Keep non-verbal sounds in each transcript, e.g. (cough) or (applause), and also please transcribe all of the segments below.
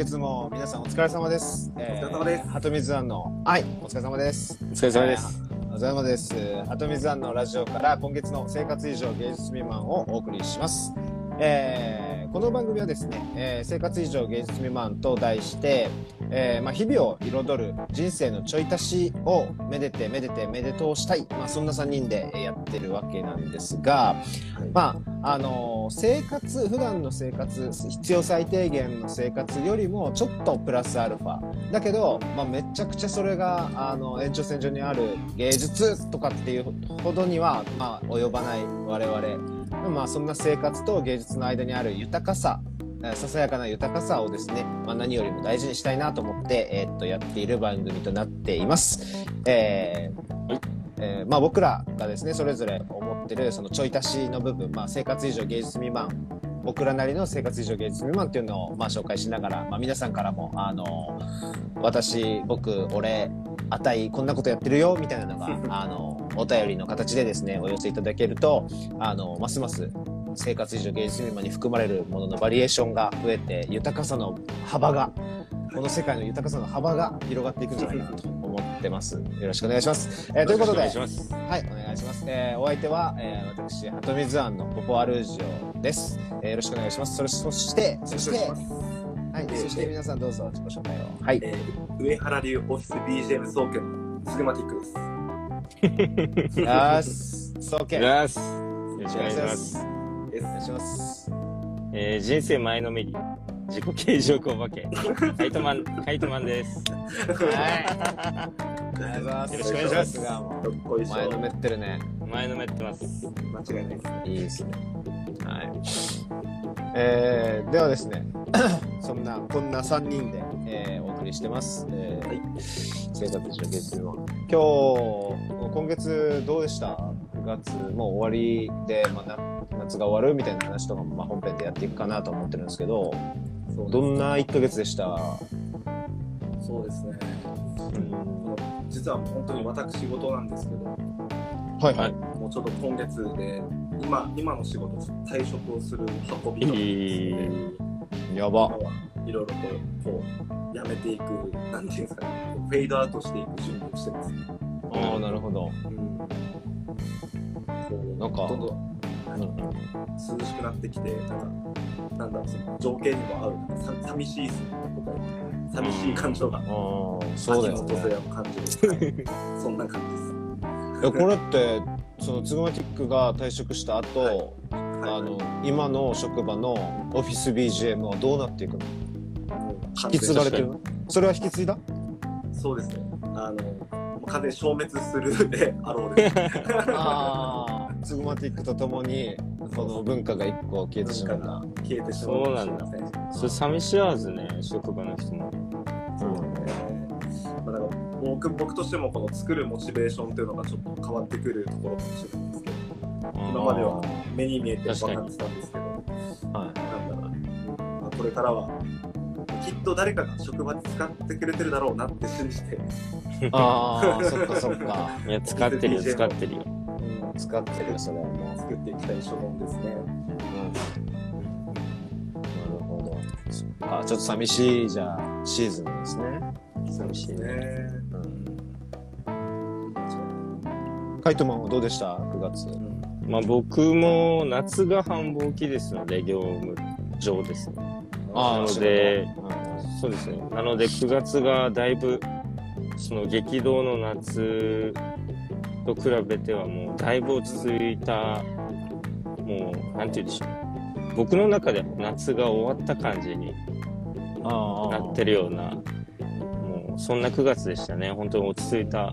月も皆さんお疲れ様です。お疲れ様です鳩水庵のはいお疲れ様です。お疲れ様です。えーお疲れ様です。鳩水庵のラジオから今月の生活以上芸術未満をお送りします。えーこの番組はですね、えー生活以上芸術未満と題して、えーまあ、日々を彩る人生のちょい足しをめでてめでてめでとうしたい、まあ、そんな3人でやってるわけなんですが、まああのー生活普段の生活必要最低限の生活よりもちょっとプラスアルファ。だけど、まあ、めちゃくちゃそれがあの延長線上にある芸術とかっていうほどには、まあ、及ばない我々でもまあそんな生活と芸術の間にある豊かさえーささやかな豊かさをですね、まあ、何よりも大事にしたいなと思って、えーっとやっている番組となっています。えーえーまあ、僕らがですねそれぞれ思ってるそのちょい足しの部分、まあ、生活以上芸術未満僕らなりの生活以上芸術未満っていうのをまあ紹介しながら、まあ、皆さんからもあの私僕俺あたいこんなことやってるよみたいなのがあのお便りの形でですねお寄せいただけるとあのますます生活以上芸術未満に含まれるもののバリエーションが増えて豊かさの幅がこの世界の豊かさの幅が広がっていくんじゃないかなと思ってます。よろしくお願いします。えーということで、お願いします。はい、お願いします。えーお相手は、えー私、鳩水庵のポポアルージオです、えーよろしくお願いします。それそして、そして、はい、えーそして皆さんどうぞ自己紹介を。はい。えー、上原流オフィス BGM 総研のスグマティックです。(laughs) よーし、そうけ。よよろしくおろしくお願いしま。ますす。ですお願いします。えー、人生前のめり、自己形状お化け、カイトマン、カイトマンです。はい。よろしくお願いします前のめってるね。前のめってます。間違いないです。いいですね。はい。えー、ではですね、(coughs) そんな、こんな3人で、えーお送りしてます。えーはい月曜。今日、今月どうでした ?9 月、もう終わりで、まあ、な夏が終わるみたいな話とかも、まあ、本編でやっていくかなと思ってるんですけど、そうどんな1ヶ月でした？そうですね。うん実は本当に私事なんですけど、はいはい。もうちょっと今月で、今、今の仕事、退職をする運びとかいですね、いやば。いろいろとこうやめていく、なんていうんですかね、こうフェードアウトしていく準備をしてます。ああ、なるほど。うん、こうなんかどんどんうん涼しくなってきて、なんか、なんだろう、その情景にも合う、なんかさ寂しいっすねとか、寂しい感情が、ああ、そうだよね。秋の感じる、はいそんな感じです。いやこれってそのツグマティックが退職した後、はいあの今の職場のオフィス BGM はどうなっていくの？引き継がれてるの？それは引き継いだ？そうですね。あの、完全に消滅するであろうです。(laughs) ああツグマティックとともにこの文化が一個消えてしまった消えてしまうかもしれません。それ寂しいはずね、職場の人も。そうね。まあ、だから僕僕としてもこの作るモチベーションっていうのがちょっと変わってくるところかもしれない今までは目に見えて分かってたんですけど、はなんだろう、まあ、これからはきっと誰かが職場で使ってくれてるだろうなって信じて、い、ああそっかそっか、いや、使ってるよ、(laughs) 使ってるよ。うん、使ってるよそれはもう、作っていきたい所存ですね。うん、なるほどそっかちょっと寂しいじゃあシーズンですね。寂しいね。うん。カイトマンはどうでした？9月まあ僕も夏が繁忙期ですので、業務上ですね。あなのでそうですね。なので9月がだいぶ、その激動の夏と比べてはもうだいぶ落ち着いた、もう、なんて言うんでしょう。僕の中では夏が終わった感じになってるような、もうそんな9月でしたね。本当に落ち着いた、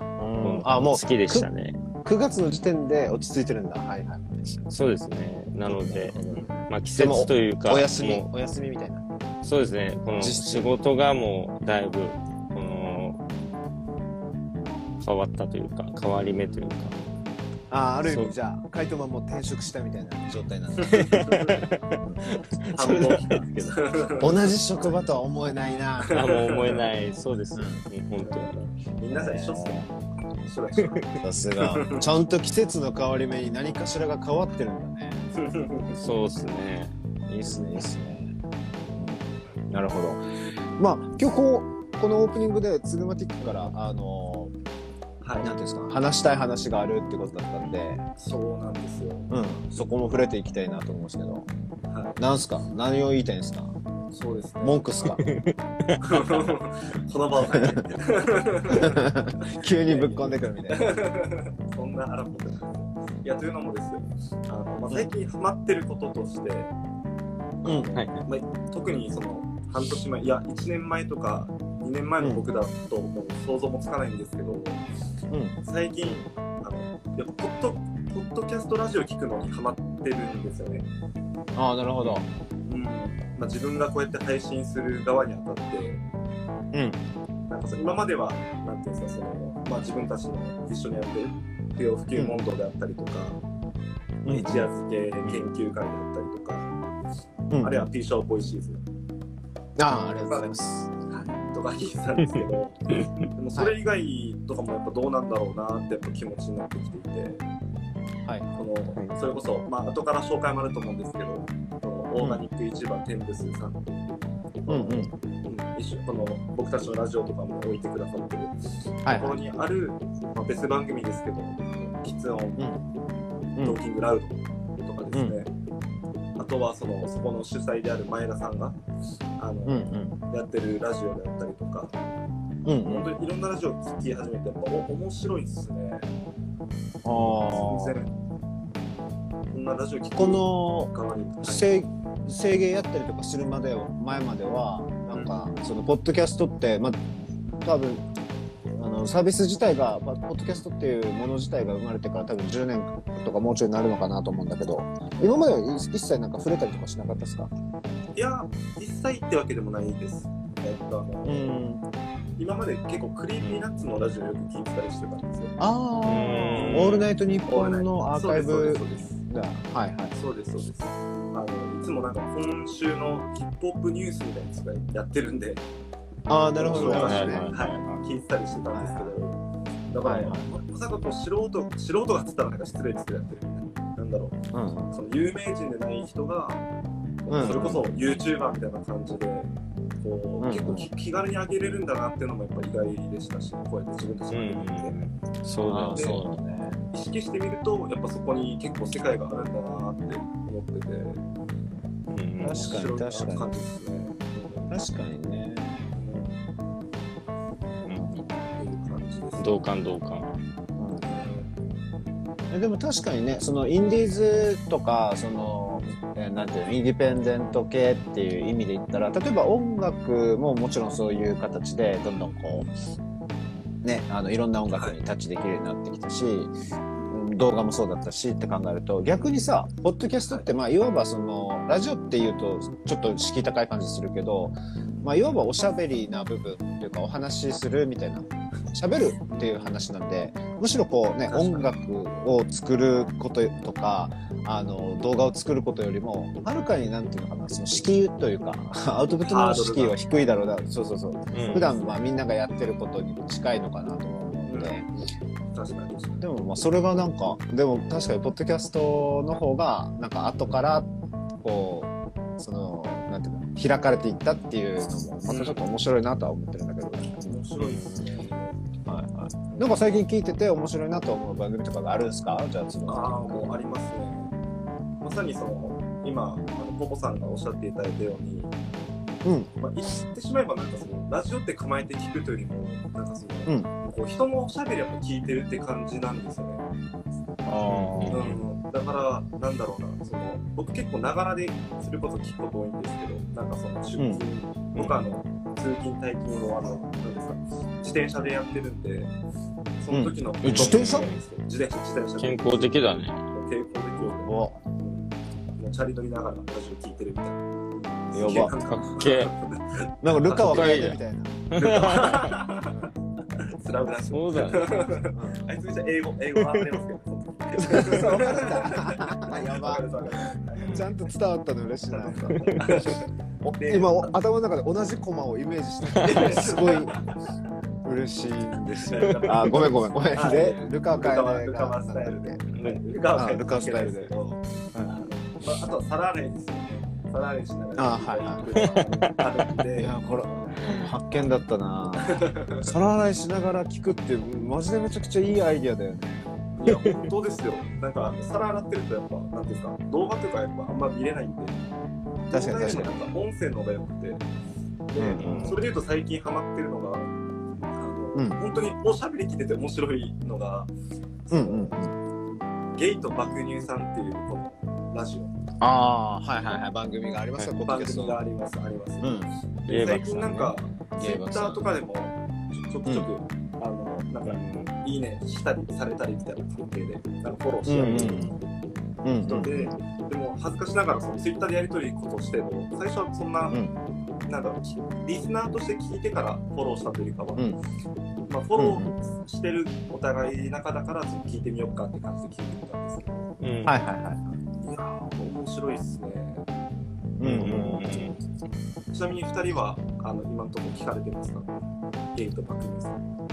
うんあもう好きでしたね。9月の時点で落ち着いてるんだはいはいそうですね。なので、まあ季節というか、お休みもお休みみたいなうそうですね。この実質仕事がもうだいぶ、この、変わったというか、変わり目というか、ああある意味じゃあカイトマンも転職したみたいな状態なんだ繁忙期なんですけど。同じ職場とは思えないなあ、もう思えない。そうです。うん本当に。皆さん一緒っすね。さすが。ちゃんと季節の変わり目に何かしらが変わってるんだね。そうですね。いいっすねいいっすね。なるほど。まあ今日こうこのオープニングでツグマティックからあのはいなんていうんですか話したい話があるってことだったんで、そうなんですよ。うん。そこも触れていきたいなと思うんですけど、はなんすか？何を言いたいんですか？い。そうですね。文句っすか (laughs) この場を借りて。急にぶっ込んでくるみたいな。そんな荒っぽくない。いや、というのもですあの、まあ、最近ハマってることとして、うんはい。まあ、特にその半年前、いや、1年前とか2年前の僕だともう想像もつかないんですけど、うん最近、あのやっぱポッド、ポッドキャストラジオ聞くのにハマってるんですよね。ああなるほど。うん。まあ、自分がこうやって配信する側にあたって、うん。なんかその今までは、なんていうんですか、そのまあ、自分たちの一緒にやってる不要不急問答であったりとか、うん。一夜漬け研究会であったりとか、うん。あるいは P ショーボイシーズ。ああありがとうございます。とか聞いてたんですけど、(laughs) でもそれ以外とかもやっぱどうなんだろうなってやっぱ気持ちになってきていて、はい。このそれこそ、まあ後から紹介もあると思うんですけど、オーガニック市場天ブスさんと、うんうんうん。一緒この僕たちのラジオとかも置いてくださってるはいところにある、まあ、別番組ですけど、キツオン、うん。トーキングラウドとかですね、あとはそのそこの主催である前田さんがあの、うんうん。やってるラジオであったりとか、うんうん。本当にいろんなラジオを聞き始めて、やっぱお面白いですね。あ全然、こんなラジオこの制制限やったりとかするまでは前まではなんかそのポッドキャストってまあ多分あのサービス自体がまあポッドキャストっていうもの自体が生まれてから多分10年とかもうちょいになるのかなと思うんだけど今までは一一切なんか触れたりとかしなかったですか？いや、実際ってわけでもないです。えっと、あのうん。今まで結構クリーピーナッツのラジオよく聞いてたりしてたんですよ。ああうん。オールナイトニッポンのアーカイブそうです、そうです。だはいはい。そうです、そうです。あの、いつもなんか今週のヒップホップニュースみたいなやつがやってるんで、ああなるほど。紹介してはいはい、聞いてたりしてたんですけど、だから、まさかこう素人、素人がっつったらなんか失礼ですけどやってる。みたいな。なんだろう、うん。その有名人でない人が、うん。それこそ YouTuber みたいな感じで、こう、うん。結構き気軽に上げれるんだなっていうのもやっぱ意外でしたし、こうやって自分たちうが上げてみて。うだよね。ああそうだね意識してみるとやっぱそこに結構世界があるんだなって思っててうん確かに確かに感じですね。確かにねうんっていう感じです。同感同感。えでも確かにねそのインディーズとかその、えーなんていうのインディペンデント系っていう意味で言ったら例えば音楽ももちろんそういう形でどんどんこうねあのいろんな音楽にタッチできるようになってきたし、うん動画もそうだったしって考えると逆にさポッドキャストってまあいわばそのラジオっていうとちょっと敷居高い感じするけど、まあ、いわばおしゃべりな部分っていうかお話しするみたいな喋るっていう話なんでむしろこうね音楽を作ることとかあの動画を作ることよりもはるかになんていうのかなその敷居というか (laughs) アウトプットの敷居は低いだろうな。そうそうそう。うん。普段まあみんながやってることに近いのかなと思うので。確かに確かに。でもまあそれがなんかでも確かにポッドキャストの方がなんか後からこうそのなんていうの開かれていったっていうのもまたちょっと面白いなとは思ってるんだけど、面白いですね。はいはい、なんか最近聞いてて面白いなと思う番組とかがあるんですか？じゃあその。ああ、もうありますね。まさにその、今、あのポポさんがおっしゃっていただいたように、うん。まあ、言ってしまえばなんかその、ラジオって構えて聞くというよりも、なんかその、うん。こう人のおしゃべりを聞いてるって感じなんですよね。あうん、だから、なんだろうな、その僕結構ながらでそれこそ聞くこと多いんですけど、なんかその出勤、僕あの通勤、退勤をあの、なんですか、自転車でやってるんで、その時の、え自転車？自転車、自転車。健康的だね。抵抗できるんで、おもうチャリ乗りながらラジオ聞いてるみたいな。やばかっけえなんかルカは帰れみたいな。スラブそうだね。あいつめっちゃ英語、英語わかりますけど。そうわかるんだやばちゃんと伝わったの嬉しいな。で (laughs) 今お頭の中で同じコマをイメージしてすごい嬉しいんですよ。(laughs) あごめんごめんごめん。でルカカエルカワスタイルで。ねルカスタイルであとは皿洗いですよね。皿洗いしながら。あはいはい。あるんでいやこれ発見だったな。(laughs) 皿洗いしながら聞くってマジでめちゃくちゃいいアイディアだよね。いや本当ですよ。なんか皿洗ってるとやっぱなんていうんですか動画とかやっぱあんま見れないんで。確かに確かに。なんか音声の方が良くて。で、うんうん。それでいうと最近ハマってるのがあの、うん。本当におしゃべり聞いてて面白いのが、うんうんゲイと爆乳さんっていうこのラジオああはいはいはい番組があります。よ、番組があります。あります、うん。ゲイバ最近なんかツイッターとかでもちょくちょく、あのなんかいいねしたりされたりみたいな関係でなんかフォローし合ううんうん人で、でも恥ずかしながらそのツイッターでやり取りことしても最初はそんな、うんなんだろうリスナーとして聞いてからフォローしたというかまあ、フォローしてるお互い仲だから聞いてみようかって感じで聞いてみたんですけどうんはいはいはい面白いっすね。うんうんうん。ちなみに2人はあの今のところ聞かれてますか？ゲイとバクニーさん。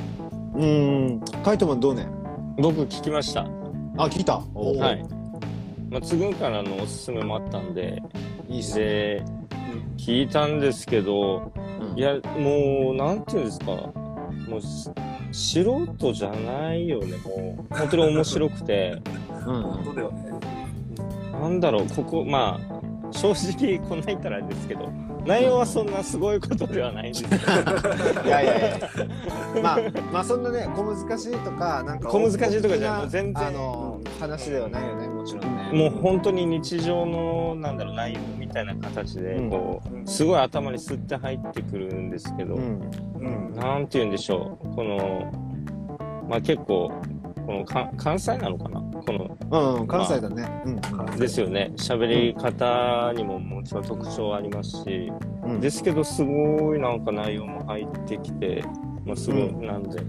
うんカイトマンどうね僕聞きました。あ聞いた？はい。まあ、つぐんからのおすすめもあったんで、いいっすね。で、聞いたんですけど、うん。いや、もう、なんていうんですか、もうし、素人じゃないよね、もう、本当に面白くて、うん。本当だよねなんだろう、ここ、まあ、正直、こんな言ったらあれですけど、内容はそんなすごいことではないんです。けど、いやいやいや。まあまあそんなね小難しいとかなんか小難しいとかじゃもう全然。あの話ではないよねもちろんね。もう本当に日常の、なんだろう、内容みたいな形で、こうすごい頭にスッて入ってくるんですけど、うん。うんなんて言うんでしょう、この、まあ結構、このか関西なのかな？この、うん関西だね。うんですよね。喋り方にももちろん特徴ありますし、うん。ですけどすごいなんか内容も入ってきて、まあすごい、うなんで、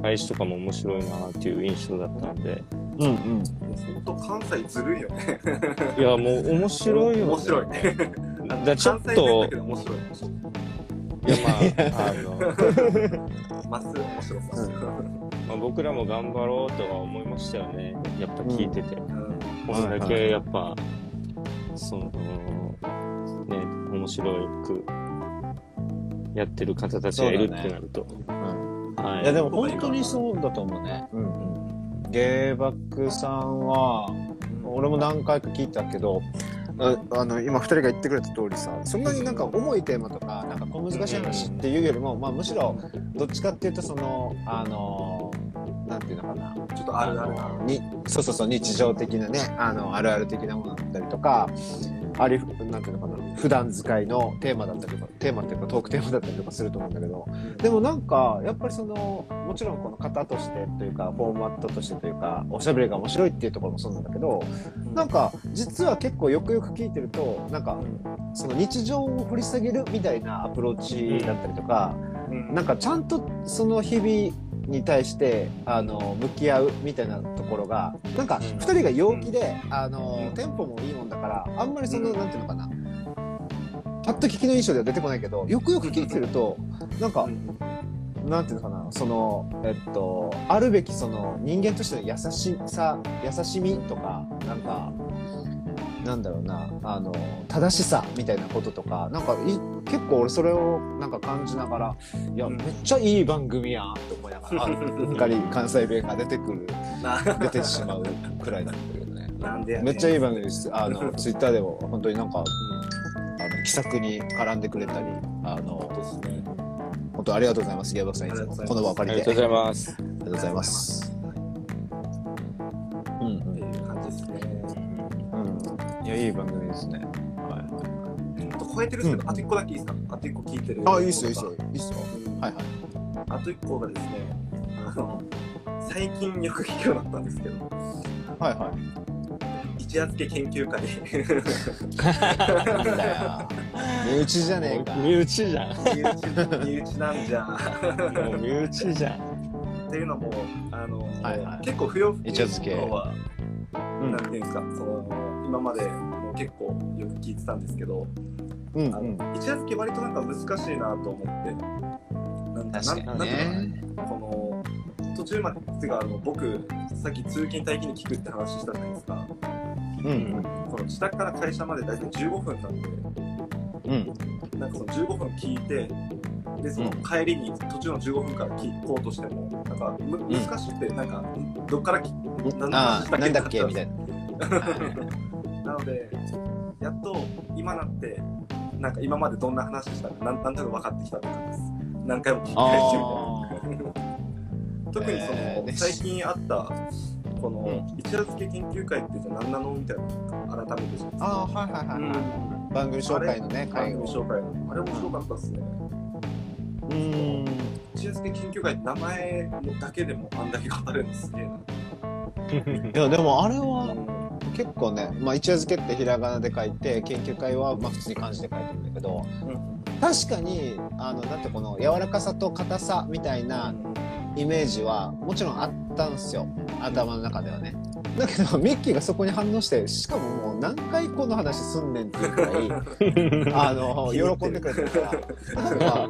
返しとかも面白いなっていう印象だったんで、うんうん。本当関西ずるいよね。いやもう面白いよ、ね。面白い。だちょっ関西弁といいやまあ、あの、まっすぐ面白さ、まあ、僕らも頑張ろうとは思いましたよね。やっぱ聞いてて。うんこれだけやっぱ、その、ね、面白くやってる方たちがいるってなると。うんはいいやでも本当にそうだと思うね。うんうん。ゲイバックさんは、俺も何回か聞いたけど、ああの今2人が言ってくれた通りさそんなになんか重いテーマとかなんか小難しい話っていうよりも、まあ、むしろどっちかっていうとそのあのなんていうのかな。ちょっとあるあるなのに。そうそうそう日常的なねあのあるある的なものだったりとかありなんていうのかな。普段使いのテーマだったりとかテーマっていうかトークテーマだったりとかすると思うんだけど。でもなんかやっぱりそのもちろんこの型としてというかフォーマットとしてというかおしゃべりが面白いっていうところもそうなんだけどなんか実は結構よくよく聞いてるとなんかその日常を掘り下げるみたいなアプローチだったりとか、うん。なんかちゃんとその日々に対してあの向き合うみたいなところがなんかうん。2人が陽気で、あのうん。テンポもいいもんだからあんまりその、うん。なんていうのかな。パッと聞きの印象では出てこないけどよくよく聞いてるとなんか、なんていうのかなそのえっとあるべきその人間としての優しさ優しみとかなんかなんだろうなあの正しさみたいなこととかなんかい結構俺それをなんか感じながらいや、うん。めっちゃいい番組やんって思いながら (laughs) うっかり関西弁が出てくるな出てしまうくらいなんだけどね。なんでやねん。めっちゃいい番組です。あの (laughs) ツイッターでも本当になんかあの気さくに絡んでくれたりあのそうですね。本当ありがとうございます、ギャバクさんいつも。この場をあ借りて。りがとうございます。ありがとうございます。いや、いい番組ですね。はい。ちょっと超えてるんですけど、うんあと一個だけいいですか？あと一個聞いてるあ、いいっすよ、いいっすよ。いいっすよ。うんはいはい。あと一個がですねあの最近よく聞くようになったんですけどはいはい。一夜漬け研究会なんだよ。(laughs) 身内じゃねえか。身内じゃん。身内身内なんじゃんもう身内じゃん。っていうのもあの、はいはい結構不要不急一夜漬けの方は、うんなんていうんですかその今までも結構よく聞いてたんですけど、うんうん。あの一夜漬け割となんか難しいなと思ってなん確かにね。なこの途中までがあの僕さっき通勤待機に聞くって話したじゃないですかうんうん。この自宅から会社まで大体15分なんで、うん。なんかその15分聞いて、で、そのうん帰りに途中の15分から聞こうとしても、なんかむ難しくて、なんか、どっからき何のあ話あ、なんだっけみたいな。(laughs) なので、やっと今なって、なんか今までどんな話したかなんなんとなく分かってきたって感じです。何回も聞き返してみたいな。特にその、えーね最近あったこの、うん一夜漬け研究会ってじゃあ何なのみたいなの改めてああ、はいはいはいはい。番組紹介のね、番。組紹介のあれ面白かったですねうーん。一夜漬け研究会って名前だけでもあんだけ語れるのすげえな、(laughs) いや、でもあれは結構ね、まあ、一夜漬けってひらがなで書いて、研究会はまあ普通に漢字で書いてるんだけど、確かに、あの、なんてこの柔らかさと硬さみたいなイメージはもちろんあったんですよ。頭の中ではね。だけど、ミッキーがそこに反応して、しかももう何回この話すんねんっていうくらい、(laughs) あの、喜んでくれてるから、なんか、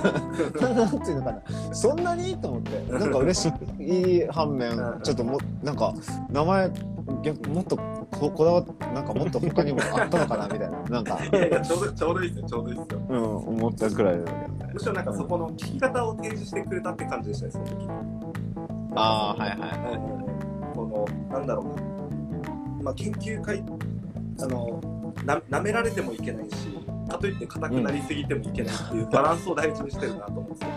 (laughs) なんていうのかな、そんなに？と思って、なんか嬉しい。反面、ちょっとも、なんか、名前、逆もっとここだわなんかもっと他にもあったのかなみたいな、(laughs) なんか、いやいやちょうどちょうどいいですよちょうどいいですよ。うん、思ったくらいだけどね。むしろなんかそこの聞き方を提示してくれたって感じでしたねその時ああ、はい。はい。はい。このなんだろうな、まあ、研究会あのな舐められてもいけないしかといって硬くなりすぎてもいけないっていうバランスを大事にしてるなと思うんですよ。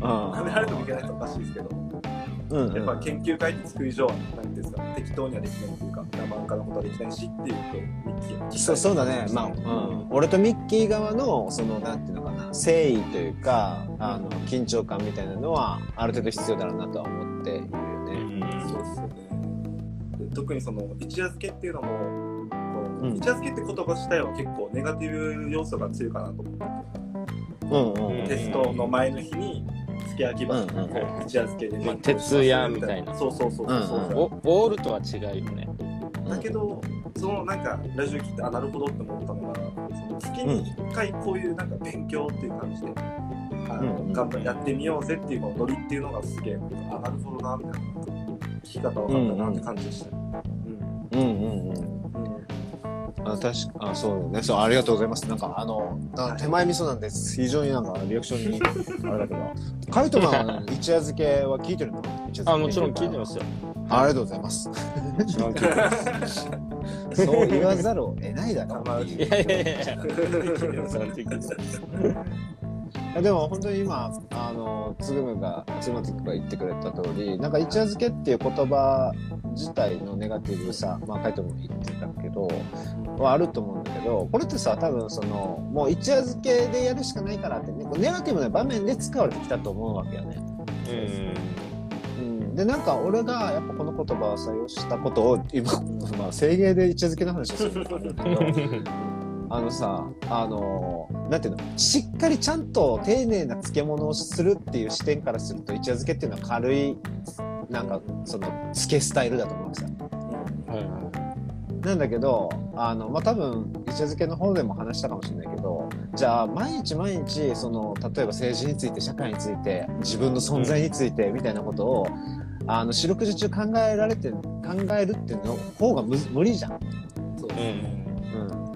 舐められてもいけないとおかしいですけどうん、うん。やっぱ研究会って作り上は何ていうんですか適当にはできないっていうか生半可なことはできないしっていうとミッキーのそうそうだね、まあ、うん、俺とミッキー側のそのなんていうのかな誠意というかあの緊張感みたいなのはある程度必要だろうなとは思っているよね。そうですよ特にその一夜漬けっていうのもこううん。一夜漬けって言葉自体は結構ネガティブ要素が強いかなと思ってうんうんうん。テストの前の日に付け焼き場所うんうんこう一夜漬けでまあ徹夜みたいな。そうそうそうそうそう、うんおオールとは違うよね。だけどそのなんかラジオ聞いてあなるほどって思ったのがその月に1回こういうなんか勉強っていう感じで、あのうん。頑張ってやってみようぜっていうノリっていうのがすげえあなるほどなみたいな聞き方分かったなって感じでした。ね。うんうんうんあ確かあそうだね。そうありがとうございます。なんかあのな手前味噌なんです非常になんかリアクションに (laughs) あれだけど。カイトマンは、ね、一夜漬けは聞いてるのあ、もちろん聞いてますよ。ありがとうございます。そう言わざるを得ないだろういやいやいやでも本当に今あのつぐむがつまつくが言ってくれた通りなんか一夜漬けっていう言葉自体のネガティブさまあカイトも言ってたけどはあると思うんだけどこれってさ多分そのもう一夜漬けでやるしかないからってねネガティブな場面で使われてきたと思うわけよね。うん、でなんか俺がやっぱこの言葉を採用したことを今、(laughs) まあ、制芸で一夜漬けの話をするのもあるんだけどうん。あのさ、あのなんていうの、しっかりちゃんと丁寧な漬物をするっていう視点からすると、一夜漬けっていうのは軽い、なんか、その、漬けスタイルだと思うんですよ。はいはなんだけど、あの、まあ、多分、一夜漬けの方でも話したかもしれないけど、じゃあ、毎日毎日、その、例えば政治について、社会について、自分の存在について、みたいなことを、あの、四六時中考えられて、考えるっていうの方が無理じゃん。そうい。うん。うん、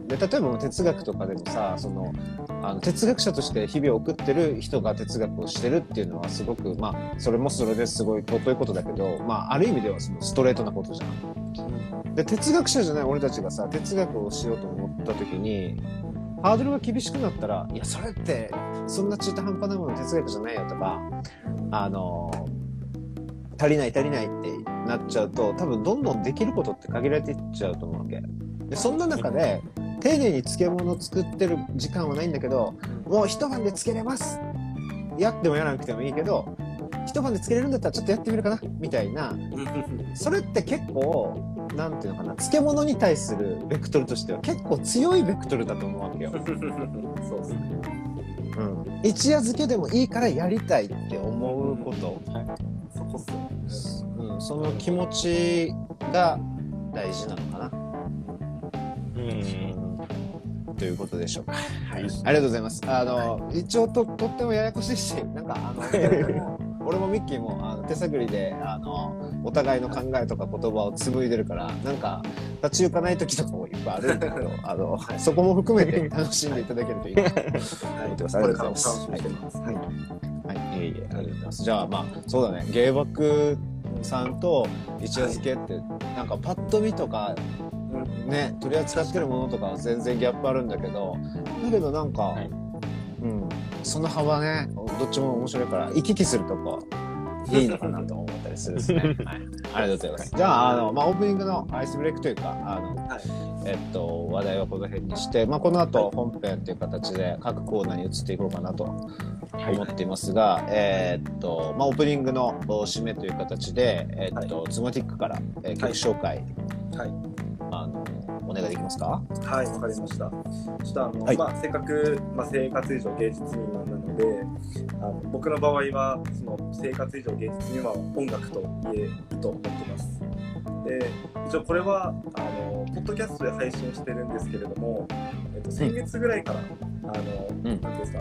で例えば哲学とかでもさそのあの哲学者として日々を送ってる人が哲学をしてるっていうのはすごくまあそれもそれですごい尊いことだけど、まあ、ある意味ではそのストレートなことじゃん。で哲学者じゃない俺たちがさ哲学をしようと思った時にハードルが厳しくなったらいやそれってそんな中途半端なもの哲学じゃないよとかあの足りない足りないってなっちゃうと多分どんどんできることって限られていっちゃうと思うわけ。でそんな中で丁寧に漬物を作ってる時間はないんだけどもう一晩で漬けれますやってもやらなくてもいいけど一晩で漬けれるんだったらちょっとやってみるかなみたいなそれって結構なんていうのかな漬物に対するベクトルとしては結構強いベクトルだと思うわけよ。(laughs) そうですね。うん、一夜漬けでもいいからやりたいって思うこと、そこっす。うん、その気持ちが大事なのかな。うん。ということでしょうか。はい、ありがとうございます。あの、一応と、とってもややこしいし、(laughs) なんか、あの、(laughs) 俺もミッキーも、あの、手探りであのお互いの考えとか言葉を紡いでるからなんか立ち行かない時とかもいっぱいあるんだけど (laughs) あの、そこも含めて楽しんでいただけるといいなと思ってます。ありがとうございます。はい。はい、いえいえ、ありがとうございます。じゃあ、まあ、そうだね、芸爆さんと一夜漬けって、なんかパッと見とか、ね、取り扱ってるものとかは全然ギャップあるんだけど、だけどなんか、はいうん、その幅ね、どっちも面白いから、行き来するとこ、いいのかなと思ったりするですね。(laughs) はい、ありがとうございます。じゃあ、あの、まあ、オープニングのアイスブレイクというか、あの、はいえっと、話題はこの辺にして、まあ、この後本編という形で各コーナーに移っていこうかなと思っていますが、えーっと、まあ、オープニングのお締めという形で、えーっと、ズモティックから、えー曲紹介、はい。願いできますか？はい、わかりました。ちょっとあの、はいまあ、せっかく、まあ、生活以上芸術未満なので、あの僕の場合は、その生活以上芸術未満は音楽と言えると思ってます。で、一応これは、あの、ポッドキャストで配信してるんですけれども、えっと、先月ぐらいから、あの、ん。なんていうんですか、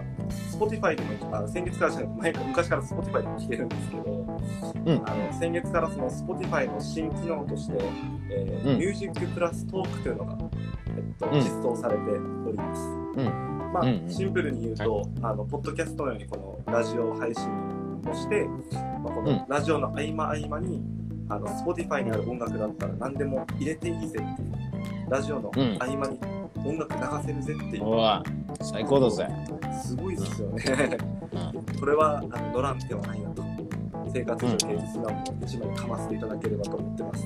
Spotify でも、あの先月からじゃなくて前から、昔から Spotify でも聞けるんですけど、うん。あの先月からその Spotify の新機能として、えーうん。ミュージックプラストークというのが、えっと、うん。実装されております。うん。まあ、うんうん。シンプルに言うと、あのポッドキャストのようにこのラジオ配信をして、まあ、こうん。のラジオの合間合間に、あの Spotify にある音楽だったら何でも入れていいぜっていう、ラジオのうん。合間に音楽流せるぜっていう、最高だぜ。すごいですよね。うん。これはあの乗らん手はないなと。生活以上芸術なのを一枚かませていただければと思ってます。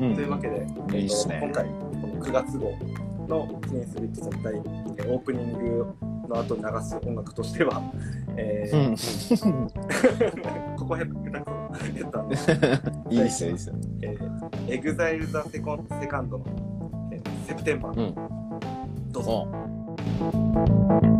うんというわけで、いいっすね今回、この9月号の記念すべきその大えーオープニングの後に流す音楽としては、えうーん。ここへ下手くそ言ったんで、(laughs) いいっすよ、いいっすよ。えー、エグザイル・ザ・セコンセカンドの、えーセプテンバー、うん。どうぞ。お